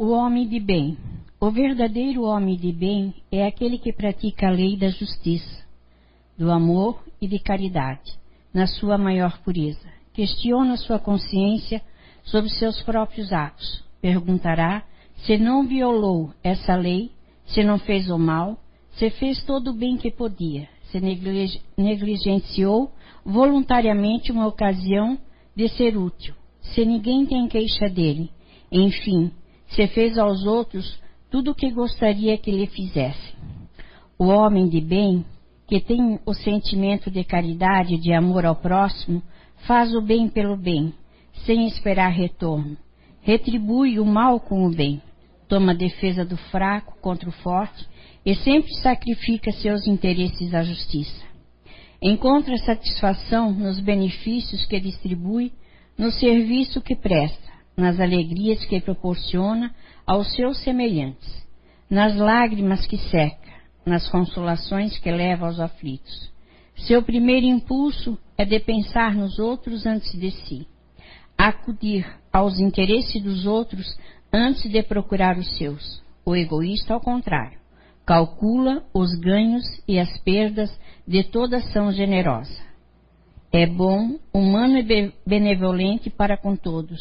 O homem de bem. O verdadeiro homem de bem é aquele que pratica a lei da justiça, do amor e de caridade, na sua maior pureza. Questiona sua consciência sobre seus próprios atos. Perguntará se não violou essa lei, se não fez o mal, se fez todo o bem que podia, se negligenciou voluntariamente uma ocasião de ser útil, se ninguém tem queixa dele, enfim, se fez aos outros tudo o que gostaria que lhe fizessem. O homem de bem, que tem o sentimento de caridade e de amor ao próximo, faz o bem pelo bem, sem esperar retorno. Retribui o mal com o bem. Toma defesa do fraco contra o forte e sempre sacrifica seus interesses à justiça. Encontra satisfação nos benefícios que distribui, no serviço que presta, nas alegrias que proporciona aos seus semelhantes, nas lágrimas que seca, nas consolações que leva aos aflitos. Seu primeiro impulso é de pensar nos outros antes de si, acudir aos interesses dos outros antes de procurar os seus. O egoísta, ao contrário, calcula os ganhos e as perdas de toda ação generosa. É bom, humano e benevolente para com todos,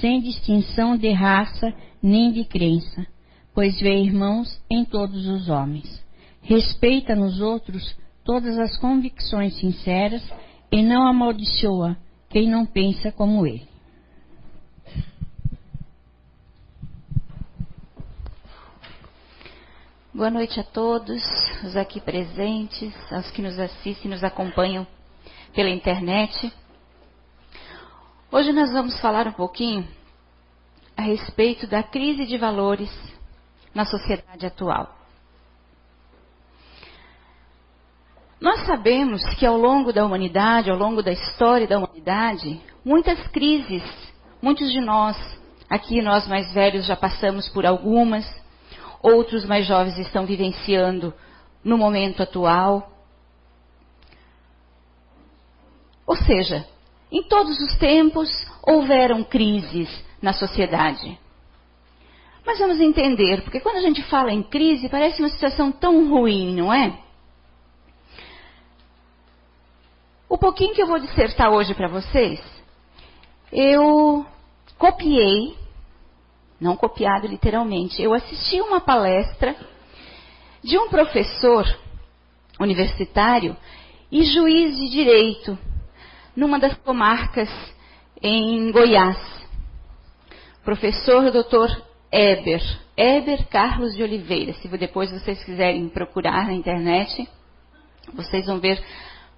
sem distinção de raça nem de crença, pois vê irmãos em todos os homens. Respeita nos outros todas as convicções sinceras e não amaldiçoa quem não pensa como ele. Boa noite a todos, os aqui presentes, aos que nos assistem e nos acompanham pela internet. Hoje nós vamos falar um pouquinho a respeito da crise de valores na sociedade atual. Nós sabemos que ao longo da humanidade, ao longo da história da humanidade, muitas crises, muitos de nós, aqui nós mais velhos já passamos por algumas, outros mais jovens estão vivenciando no momento atual. Ou seja, em todos os tempos houveram crises na sociedade. Mas vamos entender, porque quando a gente fala em crise, parece uma situação tão ruim, não é? O pouquinho que eu vou dissertar hoje para vocês, eu copiei, não copiado literalmente, eu assisti uma palestra de um professor universitário e juiz de direito numa das comarcas em Goiás. Professor Dr. Eber, Eber Carlos de Oliveira. Se depois vocês quiserem procurar na internet, vocês vão ver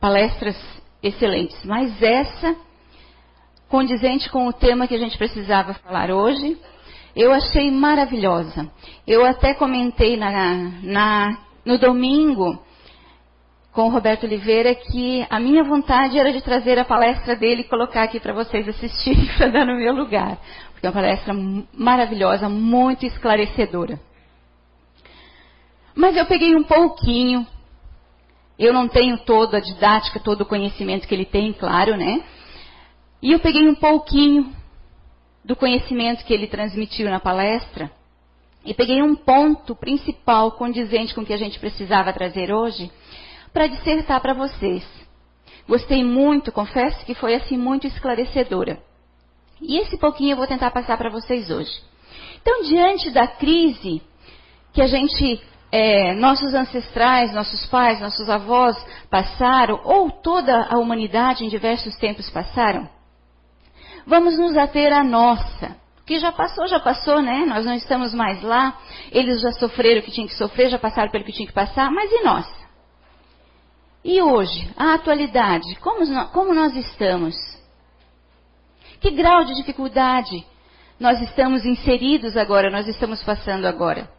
palestras excelentes. Mas essa, condizente com o tema que a gente precisava falar hoje, eu achei maravilhosa. Eu até comentei na, na, no domingo com o Roberto Oliveira que a minha vontade era de trazer a palestra dele e colocar aqui para vocês assistirem para dar no meu lugar. Porque é uma palestra maravilhosa, muito esclarecedora. Mas eu peguei um pouquinho. Eu não tenho toda a didática, todo o conhecimento que ele tem, claro, né? E eu peguei um pouquinho do conhecimento que ele transmitiu na palestra e peguei um ponto principal condizente com o que a gente precisava trazer hoje para dissertar para vocês. Gostei muito, confesso que foi assim muito esclarecedora. E esse pouquinho eu vou tentar passar para vocês hoje. Então, diante da crise que a gente, é, nossos ancestrais, nossos pais, nossos avós passaram, ou toda a humanidade em diversos tempos passaram, vamos nos ater à nossa. Que já passou, já passou, né? Nós não estamos mais lá. Eles já sofreram o que tinham que sofrer, já passaram pelo que tinham que passar, mas e nós? E hoje, a atualidade, como, como nós estamos? Que grau de dificuldade nós estamos inseridos agora, nós estamos passando agora?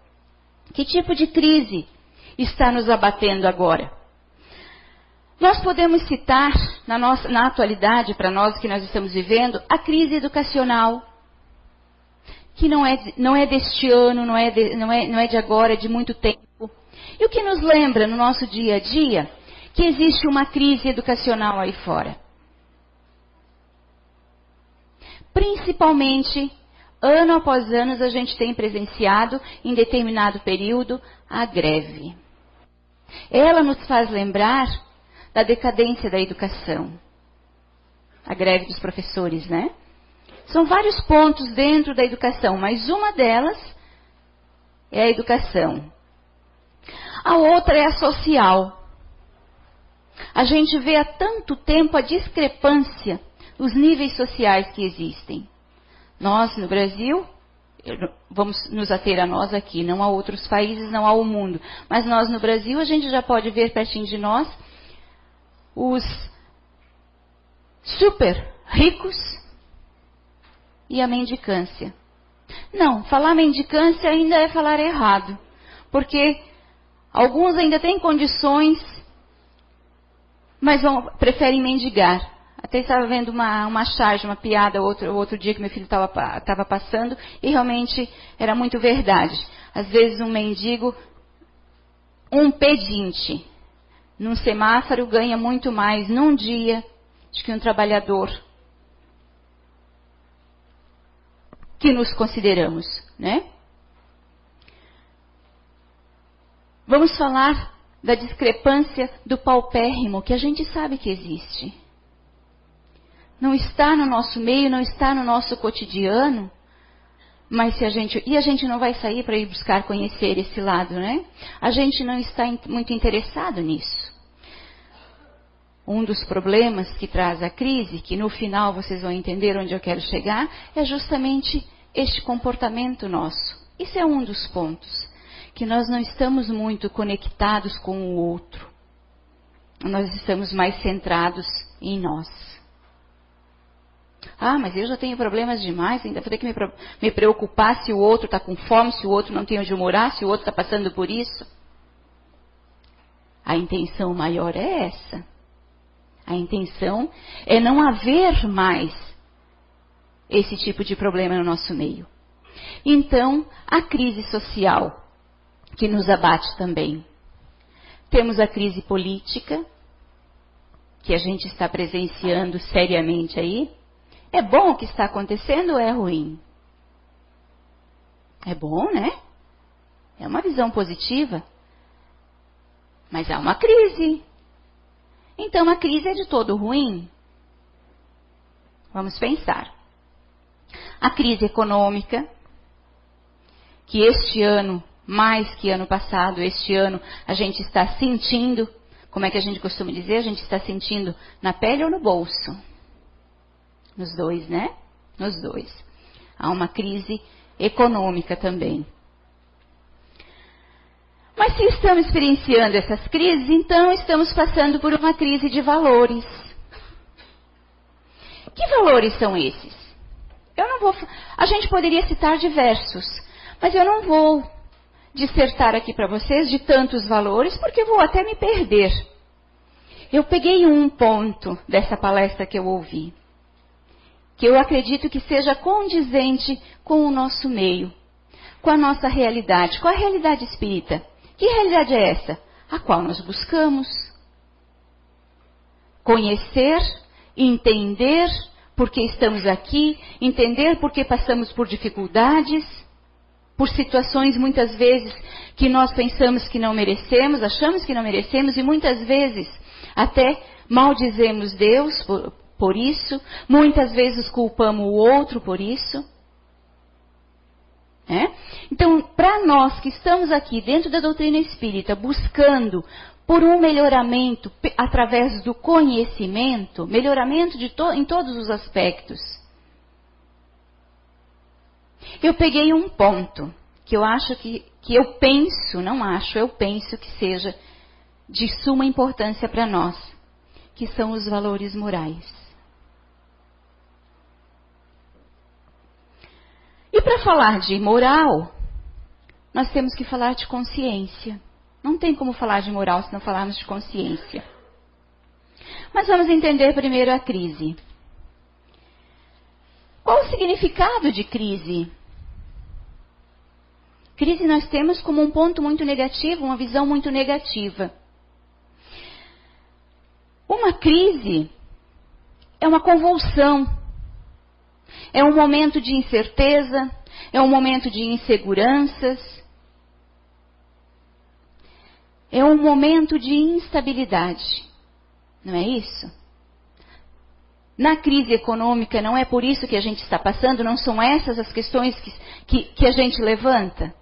Que tipo de crise está nos abatendo agora? Nós podemos citar, na, nossa, na atualidade, para nós que nós estamos vivendo, a crise educacional, que não é, não é deste ano, não é de, não, é, não é de agora, é de muito tempo. E o que nos lembra no nosso dia a dia que existe uma crise educacional aí fora. Principalmente ano após ano, a gente tem presenciado, em determinado período, a greve. Ela nos faz lembrar da decadência da educação. A greve dos professores, né? São vários pontos dentro da educação, mas uma delas é a educação. A outra é a social. A gente vê há tanto tempo a discrepância, os níveis sociais que existem. Nós, no Brasil, vamos nos ater a nós aqui, não a outros países, não ao mundo, mas nós no Brasil, a gente já pode ver pertinho de nós os super ricos e a mendicância. Não, falar mendicância ainda é falar errado, porque alguns ainda têm condições, mas vão, preferem mendigar. Até estava vendo uma, uma charge, uma piada outro, outro dia que meu filho estava passando e realmente era muito verdade. Às vezes um mendigo, um pedinte, num semáforo ganha muito mais num dia do que um trabalhador que nos consideramos, né? Vamos falar da discrepância do paupérrimo que a gente sabe que existe. Não está no nosso meio, não está no nosso cotidiano, mas se a gente e a gente não vai sair para ir buscar conhecer esse lado, né? A gente não está muito interessado nisso. Um dos problemas que traz a crise, que no final vocês vão entender onde eu quero chegar, é justamente este comportamento nosso. Isso é um dos pontos. Que nós não estamos muito conectados com o outro. Nós estamos mais centrados em nós. Ah, mas eu já tenho problemas demais, ainda vou ter que me, me preocupar se o outro está com fome, se o outro não tem onde morar, se o outro está passando por isso. A intenção maior é essa. A intenção é não haver mais esse tipo de problema no nosso meio. Então, a crise social que nos abate também. Temos a crise política, que a gente está presenciando seriamente aí. É bom o que está acontecendo ou é ruim? É bom, né? É uma visão positiva. Mas há uma crise. Então a crise é de todo ruim? Vamos pensar. A crise econômica, que este ano, mais que ano passado, este ano, a gente está sentindo, como é que a gente costuma dizer? A gente está sentindo na pele ou no bolso? Nos dois, né? Nos dois. Há uma crise econômica também. Mas se estamos experienciando essas crises, então estamos passando por uma crise de valores. Que valores são esses? Eu não vou. A gente poderia citar diversos, mas eu não vou dissertar aqui para vocês de tantos valores, porque vou até me perder. Eu peguei um ponto dessa palestra que eu ouvi, que eu acredito que seja condizente com o nosso meio, com a nossa realidade, com a realidade espírita. Que realidade é essa? A qual nós buscamos conhecer, entender por que estamos aqui, entender por que passamos por dificuldades, por situações muitas vezes que nós pensamos que não merecemos, achamos que não merecemos e muitas vezes até maldizemos Deus por, por isso, muitas vezes culpamos o outro por isso. É? Então, para nós que estamos aqui dentro da doutrina espírita, buscando por um melhoramento através do conhecimento, melhoramento to, em todos os aspectos, eu peguei um ponto que eu acho que, que eu penso, não acho, eu penso que seja de suma importância para nós, que são os valores morais. E para falar de moral, nós temos que falar de consciência. Não tem como falar de moral se não falarmos de consciência. Mas vamos entender primeiro a crise. Qual o significado de crise? Crise nós temos como um ponto muito negativo, uma visão muito negativa. Uma crise é uma convulsão, É um momento de incerteza, é um momento de inseguranças, é um momento de instabilidade. Não é isso? Na crise econômica, não é por isso que a gente está passando, não são essas as questões que, que, que a gente levanta?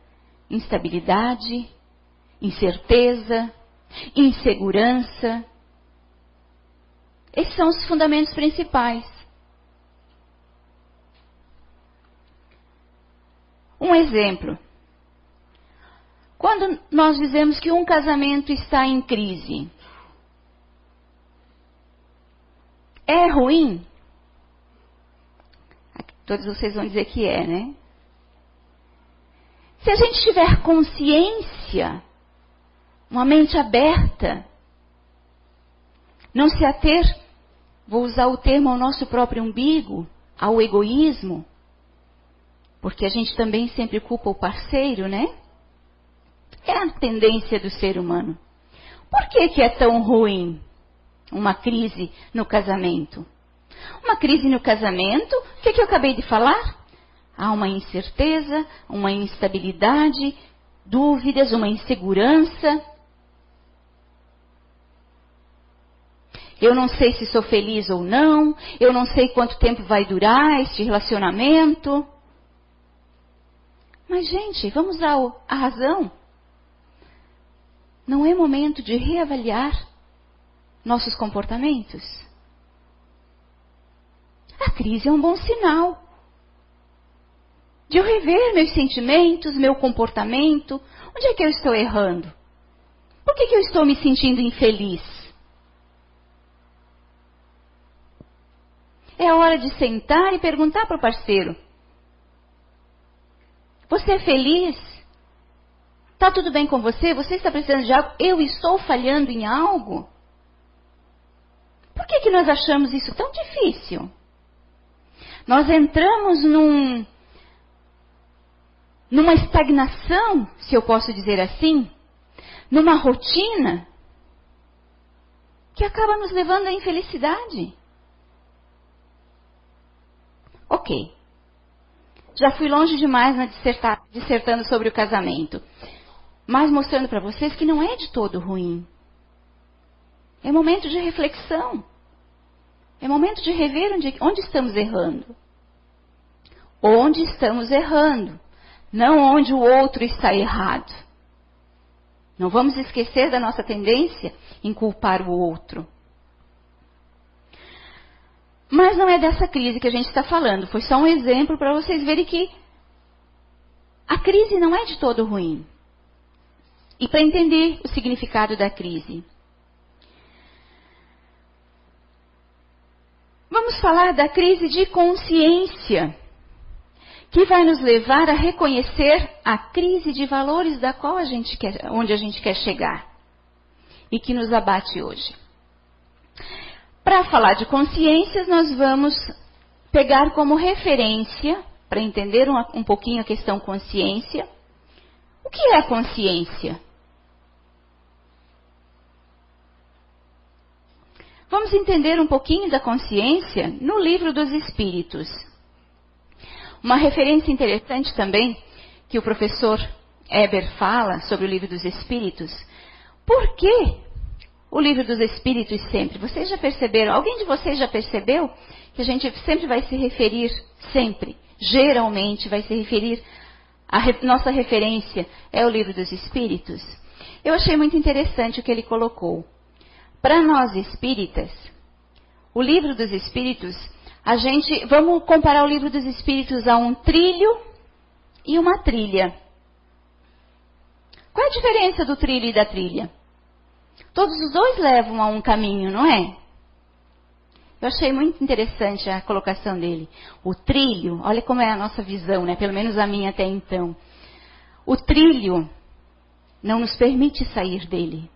Instabilidade, incerteza, insegurança. Esses são os fundamentos principais. Um exemplo. Quando nós dizemos que um casamento está em crise, é ruim? Todos vocês vão dizer que é, né? Se a gente tiver consciência, uma mente aberta, não se ater, vou usar o termo ao nosso próprio umbigo, ao egoísmo, porque a gente também sempre culpa o parceiro, né? É a tendência do ser humano. Por que, que é tão ruim uma crise no casamento? Uma crise no casamento, o que, que eu acabei de falar? Há uma incerteza, uma instabilidade, dúvidas, uma insegurança. Eu não sei se sou feliz ou não, eu não sei quanto tempo vai durar este relacionamento. Mas, gente, vamos a razão. Não é momento de reavaliar nossos comportamentos? A crise é um bom sinal. De eu rever meus sentimentos, meu comportamento. Onde é que eu estou errando? Por que, que eu estou me sentindo infeliz? É hora de sentar e perguntar para o parceiro: Você é feliz? Está tudo bem com você? Você está precisando de algo? Eu estou falhando em algo? Por que, que nós achamos isso tão difícil? Nós entramos num, numa estagnação, se eu posso dizer assim, numa rotina que acaba nos levando à infelicidade. Ok. Já fui longe demais na dissertar, dissertando sobre o casamento. Mas mostrando para vocês que não é de todo ruim. É momento de reflexão. É momento de rever onde, onde estamos errando. Onde estamos errando. Não onde o outro está errado. Não vamos esquecer da nossa tendência em culpar o outro. Mas não é dessa crise que a gente está falando. Foi só um exemplo para vocês verem que a crise não é de todo ruim. E para entender o significado da crise. Vamos falar da crise de consciência, que vai nos levar a reconhecer a crise de valores da qual a gente quer, onde a gente quer chegar e que nos abate hoje. Para falar de consciências, nós vamos pegar como referência, para entender um, um pouquinho a questão consciência, o que é consciência? Vamos entender um pouquinho da consciência no livro dos Espíritos. Uma referência interessante também que o professor Eber fala sobre o livro dos Espíritos. Por que o livro dos Espíritos sempre? Vocês já perceberam? Alguém de vocês já percebeu que a gente sempre vai se referir, sempre, geralmente vai se referir, a nossa referência é o livro dos Espíritos? Eu achei muito interessante o que ele colocou. Para nós espíritas, o livro dos espíritos, a gente, vamos comparar o livro dos espíritos a um trilho e uma trilha. Qual é a diferença do trilho e da trilha? Todos os dois levam a um caminho, não é? Eu achei muito interessante a colocação dele. O trilho, olha como é a nossa visão, né? Pelo menos a minha até então. O trilho não nos permite sair dele.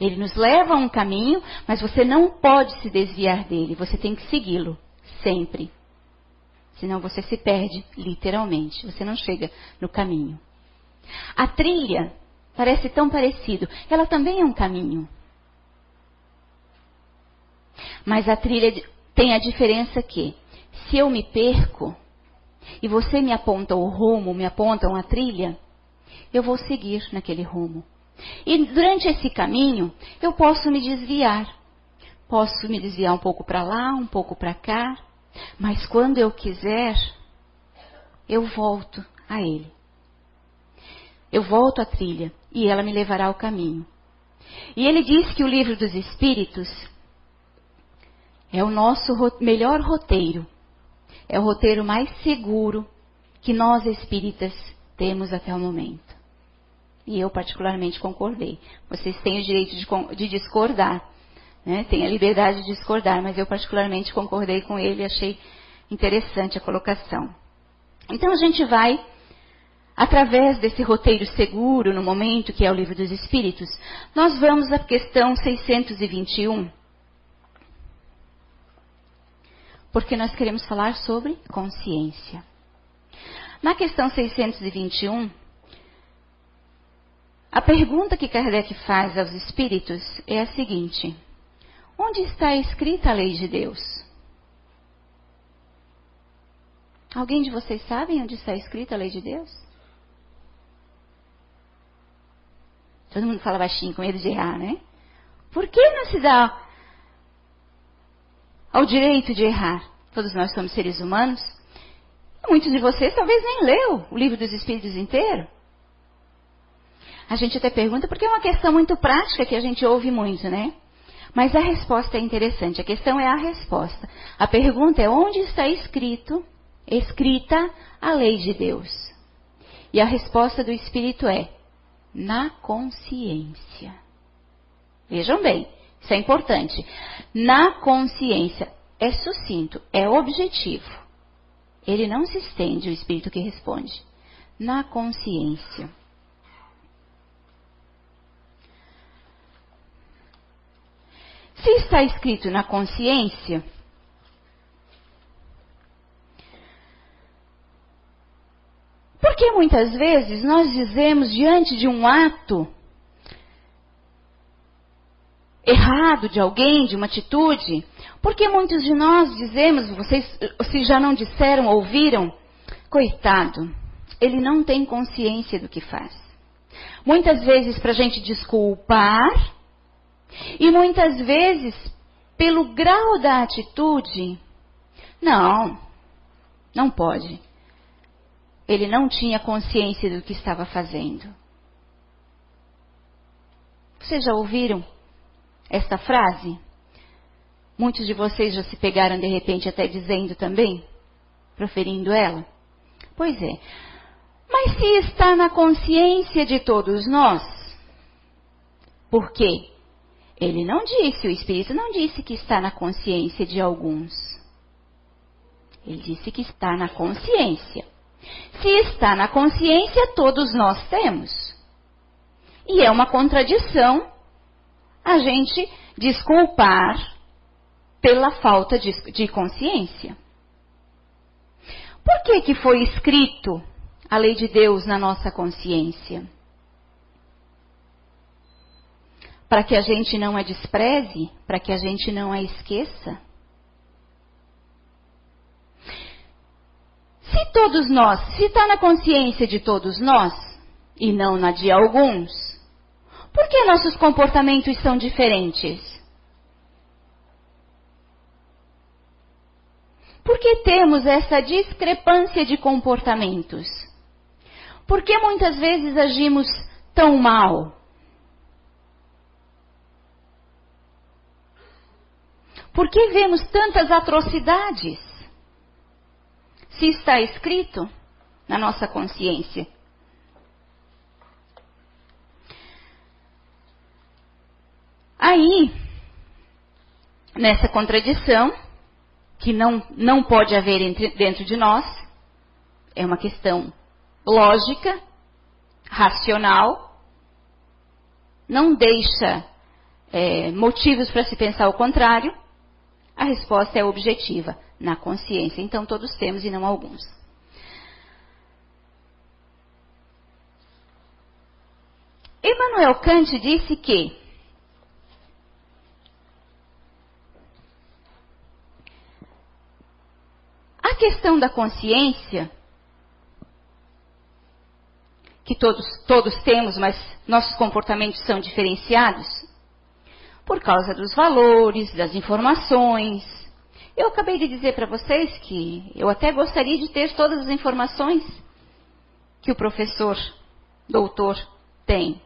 Ele nos leva a um caminho, mas você não pode se desviar dele, você tem que segui-lo, sempre. Senão você se perde, literalmente, você não chega no caminho. A trilha parece tão parecido, ela também é um caminho. Mas a trilha tem a diferença que, se eu me perco e você me aponta o rumo, me aponta uma trilha, eu vou seguir naquele rumo. E durante esse caminho, eu posso me desviar. Posso me desviar um pouco para lá, um pouco para cá, mas quando eu quiser, eu volto a ele. Eu volto à trilha e ela me levará ao caminho. E ele diz que o livro dos Espíritos é o nosso melhor roteiro. É o roteiro mais seguro que nós espíritas temos até o momento. E eu particularmente concordei. Vocês têm o direito de, de discordar, né? Tem a liberdade de discordar, mas eu particularmente concordei com ele e achei interessante a colocação. Então a gente vai através desse roteiro seguro no momento que é o livro dos Espíritos, nós vamos à questão 621 porque nós queremos falar sobre consciência. Na questão 621, a pergunta que Kardec faz aos espíritos é a seguinte: Onde está escrita a lei de Deus? Alguém de vocês sabe onde está escrita a lei de Deus? Todo mundo fala baixinho com medo de errar, né? Por que não se dá ao direito de errar. Todos nós somos seres humanos. Muitos de vocês talvez nem leu o livro dos Espíritos inteiro. A gente até pergunta porque é uma questão muito prática que a gente ouve muito, né? Mas a resposta é interessante. A questão é a resposta. A pergunta é onde está escrito, escrita a lei de Deus? E a resposta do Espírito é na consciência. Vejam bem, isso é importante. Na consciência, é sucinto, é objetivo. Ele não se estende, o espírito que responde. Na consciência. Se está escrito na consciência, porque muitas vezes nós dizemos diante de um ato errado de alguém, de uma atitude? Porque muitos de nós dizemos, vocês se já não disseram, ouviram, coitado, ele não tem consciência do que faz. Muitas vezes para a gente desculpar, e muitas vezes pelo grau da atitude, não, não pode. Ele não tinha consciência do que estava fazendo. Vocês já ouviram esta frase? Muitos de vocês já se pegaram de repente até dizendo também, proferindo ela? Pois é. Mas se está na consciência de todos nós, por quê? Ele não disse, o Espírito não disse que está na consciência de alguns. Ele disse que está na consciência. Se está na consciência, todos nós temos. E é uma contradição a gente desculpar pela falta de, de consciência. Por que, que foi escrito a lei de Deus na nossa consciência? Para que a gente não a despreze, para que a gente não a esqueça. Se todos nós, se está na consciência de todos nós, e não na de alguns, por que nossos comportamentos são diferentes? Por que temos essa discrepância de comportamentos? Por que muitas vezes agimos tão mal? Por que vemos tantas atrocidades? Se está escrito na nossa consciência. Aí, nessa contradição, que não, não pode haver entre, dentro de nós, é uma questão lógica, racional, não deixa é, motivos para se pensar o contrário, a resposta é objetiva, na consciência. Então todos temos e não alguns. Emmanuel Kant disse que questão da consciência, que todos, todos temos, mas nossos comportamentos são diferenciados, por causa dos valores, das informações. Eu acabei de dizer para vocês que eu até gostaria de ter todas as informações que o professor, doutor, tem.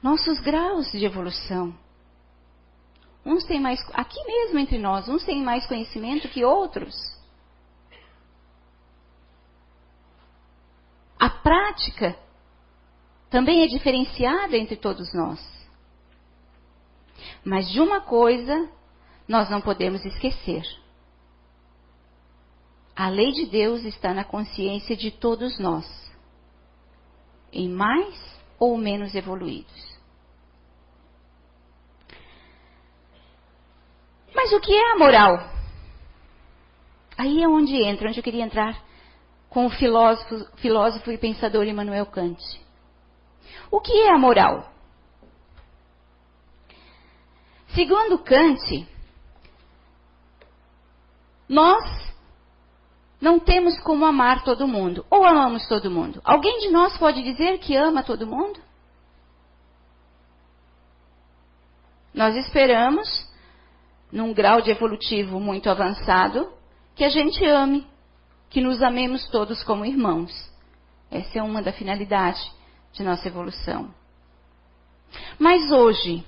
Nossos graus de evolução. Uns têm mais, aqui mesmo entre nós, uns têm mais conhecimento que outros. A prática também é diferenciada entre todos nós. Mas de uma coisa nós não podemos esquecer. A lei de Deus está na consciência de todos nós, em mais ou menos evoluídos. Mas o que é a moral? Aí é onde entra, onde eu queria entrar com o filósofo, filósofo e pensador Immanuel Kant. O que é a moral? Segundo Kant, nós não temos como amar todo mundo. Ou amamos todo mundo. Alguém de nós pode dizer que ama todo mundo? Nós esperamos, num grau de evolutivo muito avançado, que a gente ame, que nos amemos todos como irmãos. Essa é uma da finalidade de nossa evolução. Mas hoje,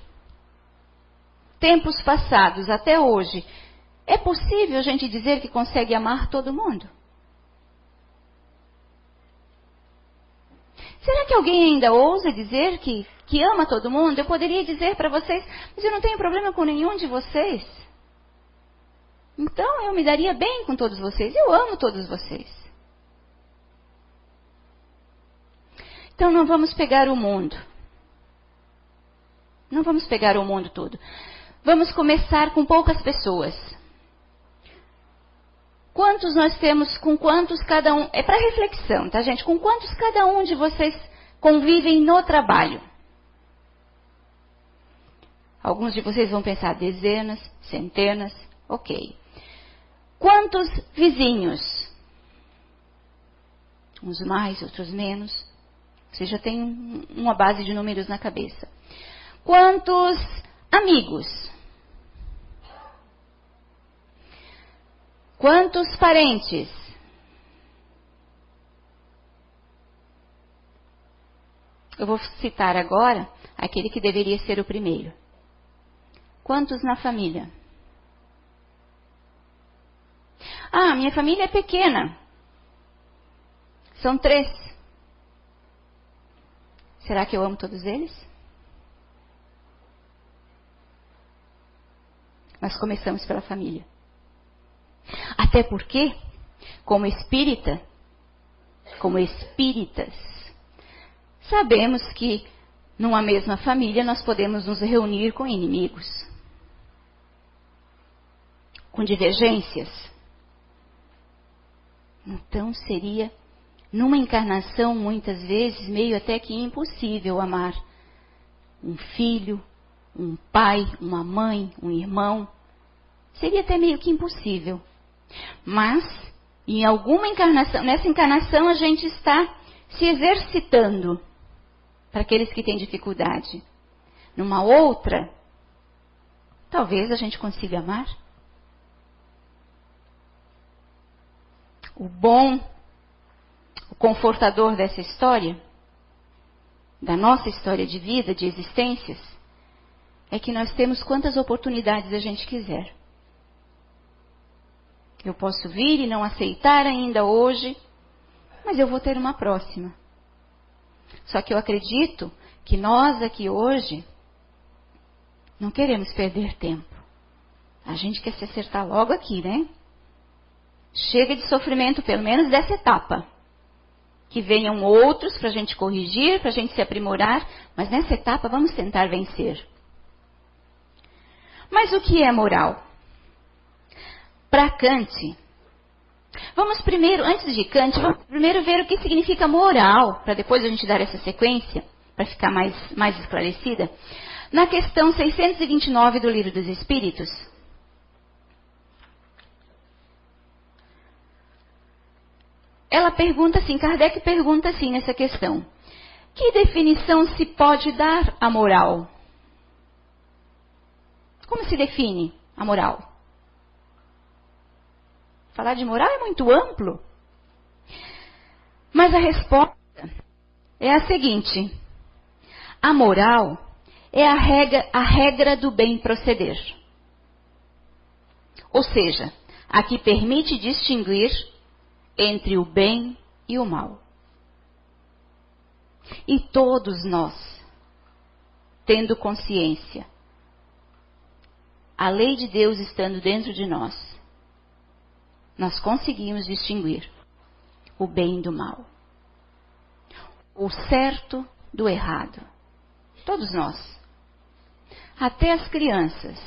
tempos passados até hoje, é possível a gente dizer que consegue amar todo mundo? Será que alguém ainda ousa dizer que, que ama todo mundo? Eu poderia dizer para vocês, mas eu não tenho problema com nenhum de vocês. Então eu me daria bem com todos vocês. Eu amo todos vocês. Então não vamos pegar o mundo. Não vamos pegar o mundo todo. Vamos começar com poucas pessoas. Quantos nós temos, com quantos cada um. É para reflexão, tá, gente? Com quantos cada um de vocês convivem no trabalho? Alguns de vocês vão pensar dezenas, centenas, ok. Quantos vizinhos? Uns mais, outros menos. Você já tem uma base de números na cabeça. Quantos amigos? Quantos parentes? Eu vou citar agora aquele que deveria ser o primeiro. Quantos na família? Ah, minha família é pequena. São três. Será que eu amo todos eles? Nós começamos pela família. Até porque, como espírita, como espíritas, sabemos que numa mesma família nós podemos nos reunir com inimigos, com divergências. Então seria, numa encarnação, muitas vezes, meio até que impossível amar um filho, um pai, uma mãe, um irmão. Seria até meio que impossível. Mas, em alguma encarnação, nessa encarnação a gente está se exercitando para aqueles que têm dificuldade. Numa outra, talvez a gente consiga amar. O bom, o confortador dessa história, da nossa história de vida, de existências, é que nós temos quantas oportunidades a gente quiser. Eu posso vir e não aceitar ainda hoje, mas eu vou ter uma próxima. Só que eu acredito que nós aqui hoje não queremos perder tempo. A gente quer se acertar logo aqui, né? Chega de sofrimento, pelo menos dessa etapa. Que venham outros para a gente corrigir, para a gente se aprimorar, mas nessa etapa vamos tentar vencer. Mas o que é moral? Para Kant. Vamos primeiro, antes de Kant, vamos primeiro ver o que significa moral, para depois a gente dar essa sequência, para ficar mais, mais esclarecida. Na questão 629 do Livro dos Espíritos, ela pergunta assim, Kardec pergunta assim nessa questão: que definição se pode dar à moral? Como se define a moral? Falar de moral é muito amplo. Mas a resposta é a seguinte: a moral é a regra, a regra do bem proceder. Ou seja, a que permite distinguir entre o bem e o mal. E todos nós, tendo consciência, a lei de Deus estando dentro de nós, nós conseguimos distinguir o bem do mal, o certo do errado. Todos nós. Até as crianças,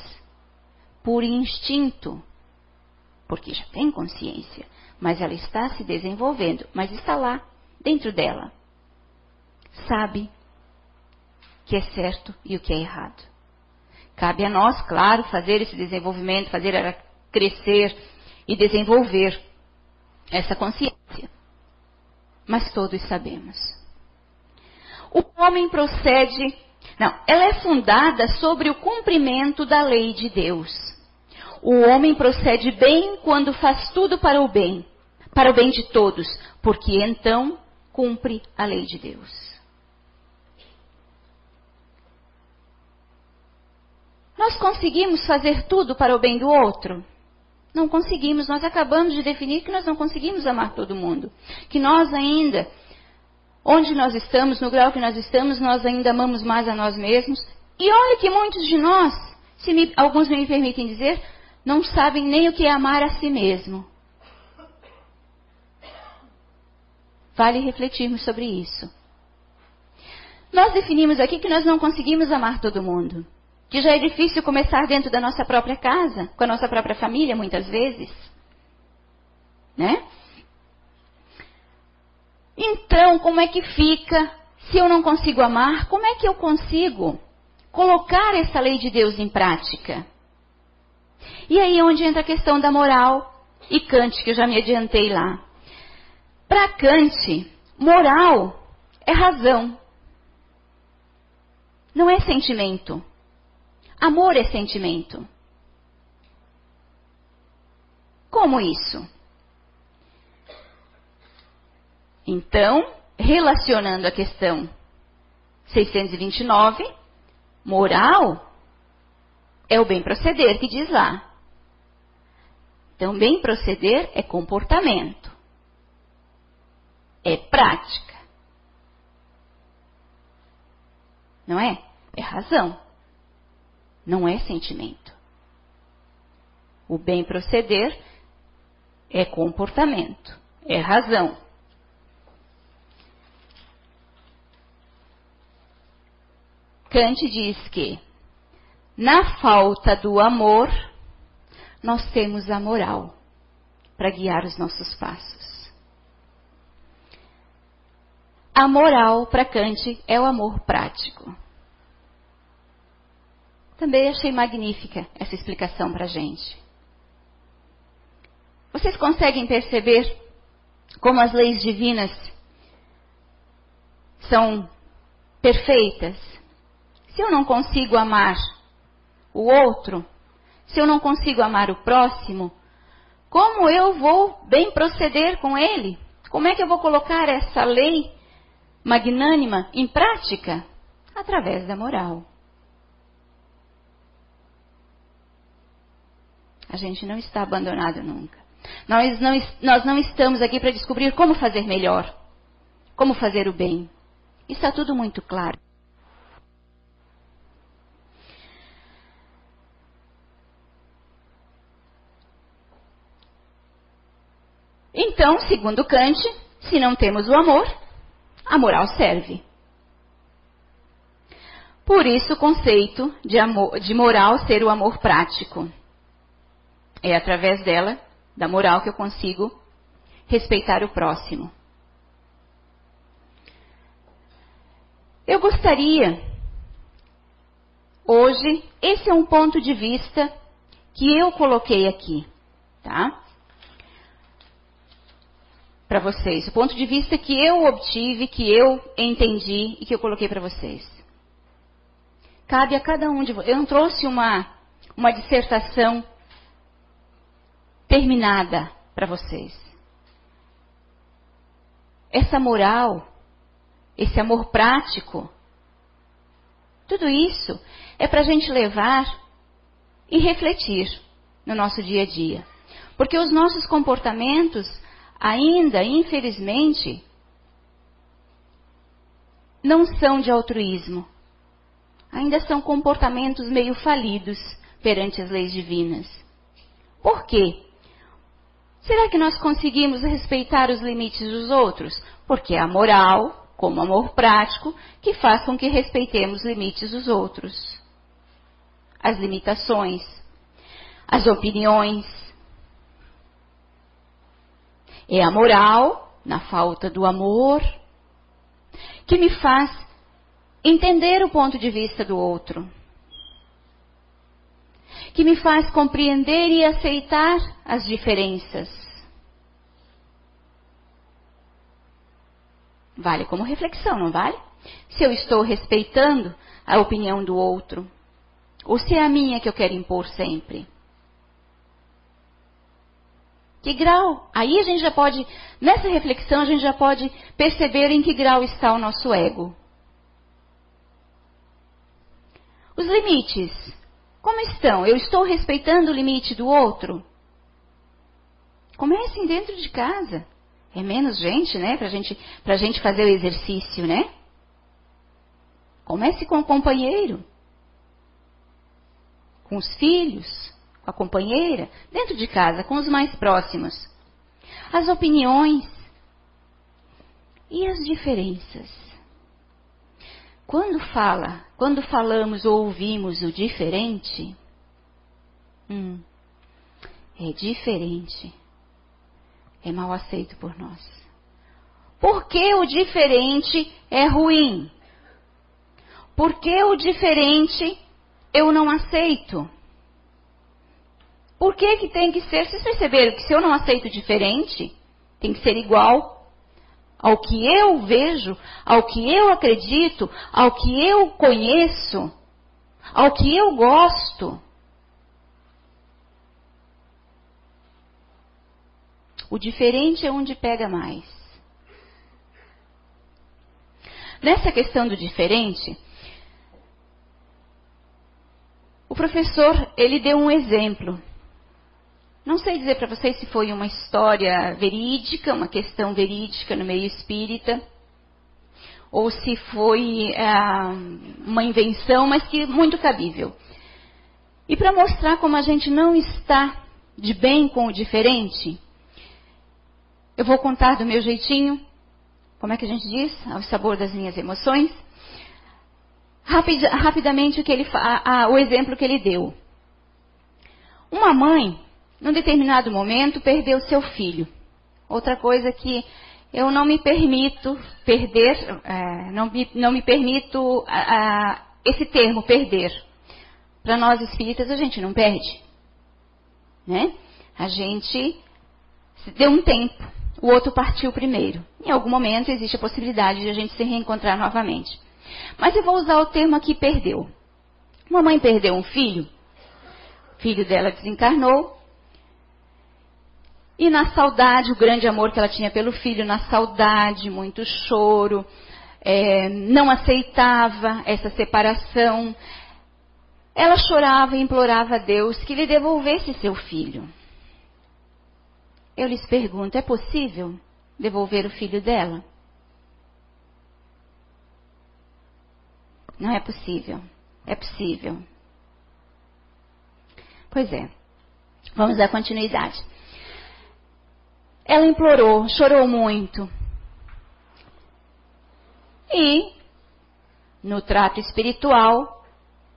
por instinto, porque já tem consciência, mas ela está se desenvolvendo, mas está lá, dentro dela. Sabe que é certo e o que é errado. Cabe a nós, claro, fazer esse desenvolvimento, fazer ela crescer e desenvolver essa consciência. Mas todos sabemos. O homem procede. Não, ela é fundada sobre o cumprimento da lei de Deus. O homem procede bem quando faz tudo para o bem, para o bem de todos, porque então cumpre a lei de Deus. Nós conseguimos fazer tudo para o bem do outro? Não conseguimos. Nós acabamos de definir que nós não conseguimos amar todo mundo. Que nós ainda, onde nós estamos, no grau que nós estamos, nós ainda amamos mais a nós mesmos. E olha que muitos de nós, se me, alguns me permitem dizer, não sabem nem o que é amar a si mesmo. Vale refletirmos sobre isso. Nós definimos aqui que nós não conseguimos amar todo mundo. Que já é difícil começar dentro da nossa própria casa, com a nossa própria família, muitas vezes. Né? Então, como é que fica se eu não consigo amar? Como é que eu consigo colocar essa lei de Deus em prática? E aí é onde entra a questão da moral e Kant, que eu já me adiantei lá. Para Kant, moral é razão, não é sentimento. Amor é sentimento. Como isso? Então, relacionando a questão 629, moral é o bem proceder que diz lá. Então, bem proceder é comportamento, é prática. Não é? É razão não é sentimento. O bem proceder é comportamento, é razão. Kant diz que, na falta do amor, nós temos a moral para guiar os nossos passos. A moral para Kant é o amor prático. Também achei magnífica essa explicação para a gente. Vocês conseguem perceber como as leis divinas são perfeitas? Se eu não consigo amar o outro, se eu não consigo amar o próximo, como eu vou bem proceder com ele? Como é que eu vou colocar essa lei magnânima em prática? Através da moral. A gente não está abandonado nunca. Nós não, nós não estamos aqui para descobrir como fazer melhor, como fazer o bem. Está tudo muito claro. Então, segundo Kant, se não temos o amor, a moral serve. Por isso o conceito de, amor, de moral ser o amor prático. É através dela, da moral, que eu consigo respeitar o próximo. Eu gostaria, hoje, esse é um ponto de vista que eu coloquei aqui, tá? para vocês, o ponto de vista que eu obtive, que eu entendi e que eu coloquei para vocês. Cabe a cada um de vocês. Eu não trouxe uma, uma dissertação terminada para vocês. Essa moral, esse amor prático, tudo isso é para a gente levar e refletir no nosso dia a dia. Porque os nossos comportamentos ainda, infelizmente, não são de altruísmo. Ainda são comportamentos meio falidos perante as leis divinas. Por quê? Será que nós conseguimos respeitar os limites dos outros? Porque é a moral, como amor prático, que faz com que respeitemos os limites dos outros. As limitações, as opiniões, é a moral, na falta do amor, que me faz entender o ponto de vista do outro. Que me faz compreender e aceitar as diferenças. Vale como reflexão, não vale? Se eu estou respeitando a opinião do outro, ou se é a minha que eu quero impor sempre. Que grau? Aí a gente já pode, nessa reflexão, a gente já pode perceber em que grau está o nosso ego. Os limites. Como estão? Eu estou respeitando o limite do outro? Comecem dentro de casa. É menos gente, né? Pra gente, pra gente fazer o exercício, né? Comece com o companheiro. Com os filhos com a companheira, dentro de casa, com os mais próximos. As opiniões e as diferenças. Quando fala, quando falamos ou ouvimos o diferente, hum, é diferente. É mal aceito por nós. Por que o diferente é ruim? Por que o diferente eu não aceito? Por que, que tem que ser? Vocês perceberam que se eu não aceito diferente, tem que ser igual ao que eu vejo, ao que eu acredito, ao que eu conheço, ao que eu gosto. O diferente é onde pega mais. Nessa questão do diferente, o professor ele deu um exemplo. Não sei dizer para vocês se foi uma história verídica, uma questão verídica no meio espírita, ou se foi ah, uma invenção, mas que muito cabível. E para mostrar como a gente não está de bem com o diferente, eu vou contar do meu jeitinho, como é que a gente diz? Ao sabor das minhas emoções. Rapid, rapidamente o, que ele, a, a, o exemplo que ele deu. Uma mãe num determinado momento, perdeu seu filho. Outra coisa que eu não me permito perder, é, não, me, não me permito a, a, esse termo, perder. Para nós espíritas, a gente não perde. Né? A gente deu um tempo, o outro partiu primeiro. Em algum momento existe a possibilidade de a gente se reencontrar novamente. Mas eu vou usar o termo aqui perdeu. Uma mãe perdeu um filho, o filho dela desencarnou, e na saudade, o grande amor que ela tinha pelo filho, na saudade, muito choro, é, não aceitava essa separação. Ela chorava e implorava a Deus que lhe devolvesse seu filho. Eu lhes pergunto: é possível devolver o filho dela? Não é possível. É possível. Pois é. Vamos dar continuidade. Ela implorou, chorou muito. E, no trato espiritual,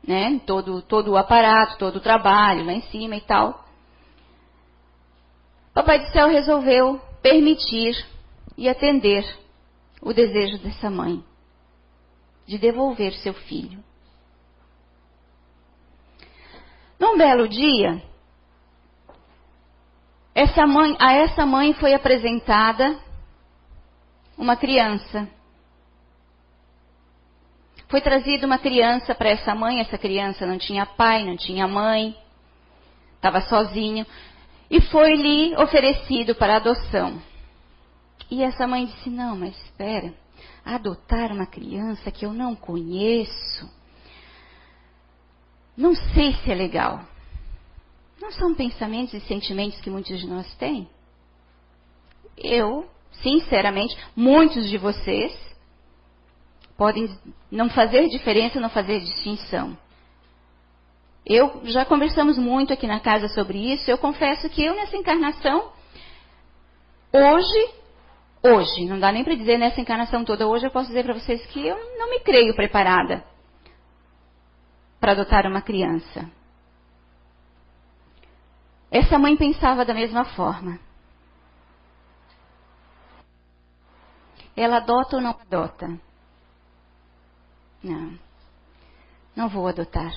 né, todo, todo o aparato, todo o trabalho lá em cima e tal, Papai do Céu resolveu permitir e atender o desejo dessa mãe de devolver seu filho. Num belo dia, essa mãe, a essa mãe foi apresentada uma criança. Foi trazida uma criança para essa mãe, essa criança não tinha pai, não tinha mãe, estava sozinho, e foi-lhe oferecido para adoção. E essa mãe disse: Não, mas espera, adotar uma criança que eu não conheço, não sei se é legal. Não são pensamentos e sentimentos que muitos de nós têm? Eu, sinceramente, muitos de vocês podem não fazer diferença, não fazer distinção. Eu já conversamos muito aqui na casa sobre isso. Eu confesso que eu nessa encarnação, hoje, hoje, não dá nem para dizer nessa encarnação toda, hoje eu posso dizer para vocês que eu não me creio preparada para adotar uma criança. Essa mãe pensava da mesma forma. Ela adota ou não adota? Não. Não vou adotar.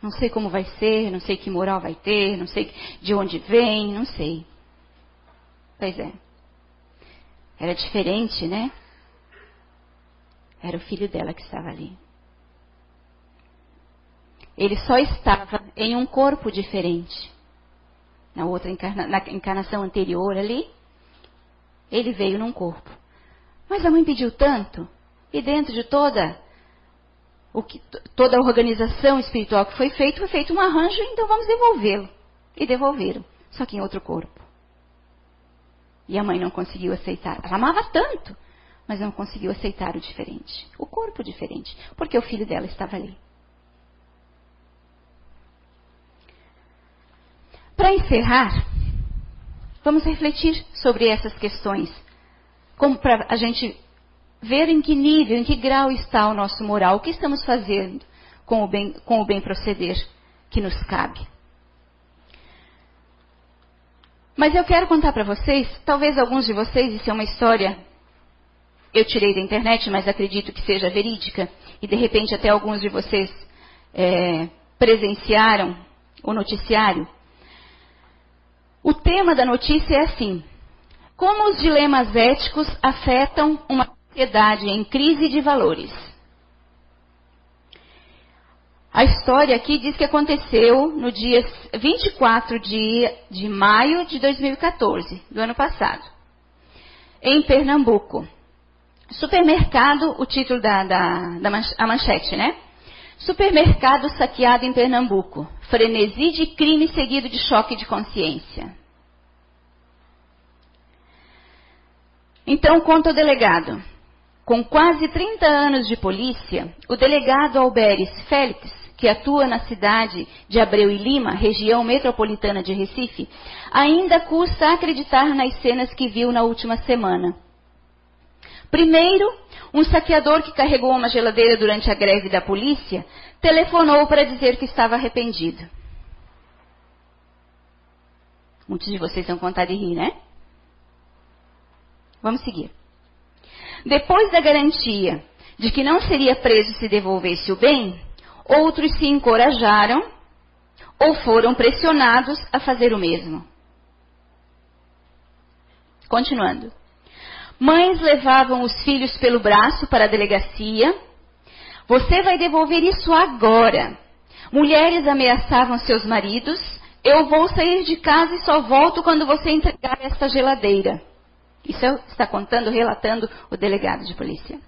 Não sei como vai ser, não sei que moral vai ter, não sei de onde vem, não sei. Pois é. Era diferente, né? Era o filho dela que estava ali. Ele só estava em um corpo diferente. Na outra encarna, na encarnação anterior ali, ele veio num corpo. Mas a mãe pediu tanto, e dentro de toda que, toda a organização espiritual que foi feita, foi feito um arranjo, então vamos devolvê-lo. E devolveram, só que em outro corpo. E a mãe não conseguiu aceitar. Ela amava tanto, mas não conseguiu aceitar o diferente. O corpo diferente, porque o filho dela estava ali. Para encerrar, vamos refletir sobre essas questões, como para a gente ver em que nível, em que grau está o nosso moral, o que estamos fazendo com o bem, com o bem proceder que nos cabe. Mas eu quero contar para vocês, talvez alguns de vocês, isso é uma história, eu tirei da internet, mas acredito que seja verídica, e de repente até alguns de vocês é, presenciaram o noticiário. O tema da notícia é assim: Como os dilemas éticos afetam uma sociedade em crise de valores? A história aqui diz que aconteceu no dia 24 de, de maio de 2014, do ano passado, em Pernambuco. Supermercado, o título da, da, da manchete, né? Supermercado saqueado em Pernambuco. Frenesi de crime seguido de choque de consciência. Então, conta o delegado. Com quase 30 anos de polícia, o delegado Alberes Félix, que atua na cidade de Abreu e Lima, região metropolitana de Recife, ainda custa acreditar nas cenas que viu na última semana. Primeiro, um saqueador que carregou uma geladeira durante a greve da polícia telefonou para dizer que estava arrependido. Muitos de vocês vão contar de rir, né? Vamos seguir. Depois da garantia de que não seria preso se devolvesse o bem, outros se encorajaram ou foram pressionados a fazer o mesmo. Continuando. Mães levavam os filhos pelo braço para a delegacia. Você vai devolver isso agora. Mulheres ameaçavam seus maridos. Eu vou sair de casa e só volto quando você entregar esta geladeira. Isso está contando, relatando o delegado de polícia.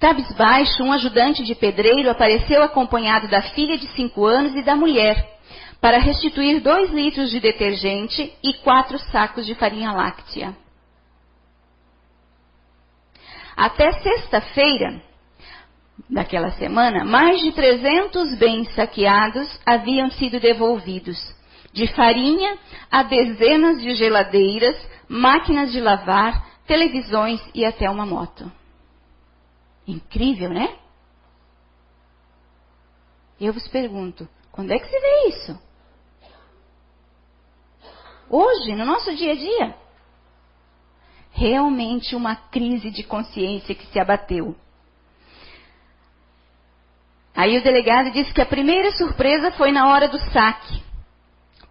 Cabisbaixo, um ajudante de pedreiro apareceu acompanhado da filha de cinco anos e da mulher para restituir dois litros de detergente e quatro sacos de farinha láctea. Até sexta-feira daquela semana, mais de 300 bens saqueados haviam sido devolvidos, de farinha a dezenas de geladeiras, máquinas de lavar, televisões e até uma moto. Incrível, né? Eu vos pergunto, quando é que se vê isso? Hoje, no nosso dia a dia. Realmente uma crise de consciência que se abateu. Aí o delegado disse que a primeira surpresa foi na hora do saque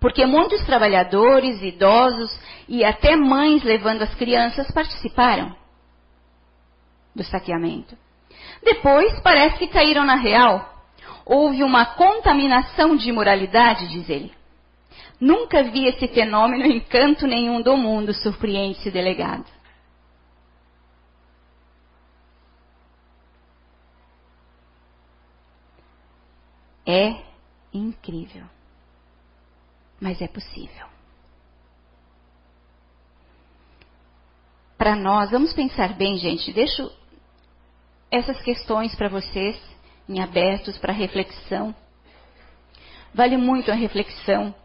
porque muitos trabalhadores, idosos e até mães levando as crianças participaram do saqueamento. Depois, parece que caíram na real. Houve uma contaminação de imoralidade, diz ele. Nunca vi esse fenômeno em canto nenhum do mundo, surpreende-se o delegado. É incrível. Mas é possível. Para nós, vamos pensar bem, gente, deixo essas questões para vocês em abertos para reflexão. Vale muito a reflexão.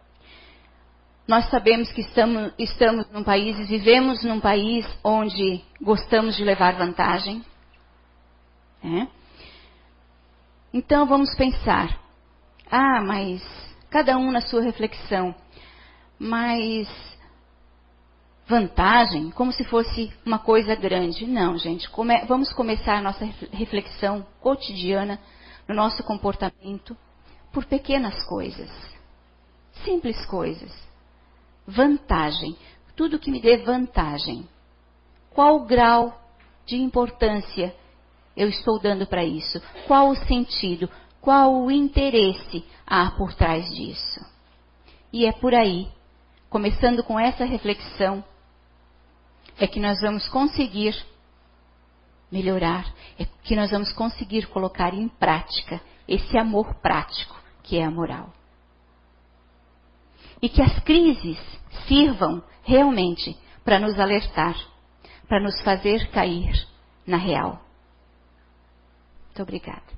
Nós sabemos que estamos, estamos num país, vivemos num país onde gostamos de levar vantagem. Né? Então vamos pensar. Ah, mas cada um na sua reflexão. Mas vantagem, como se fosse uma coisa grande. Não, gente. Come, vamos começar a nossa reflexão cotidiana no nosso comportamento por pequenas coisas. Simples coisas. Vantagem. Tudo que me dê vantagem. Qual o grau de importância eu estou dando para isso? Qual o sentido? Qual o interesse há por trás disso? E é por aí, começando com essa reflexão, é que nós vamos conseguir melhorar, é que nós vamos conseguir colocar em prática esse amor prático que é a moral. E que as crises sirvam realmente para nos alertar, para nos fazer cair na real. Muito obrigada.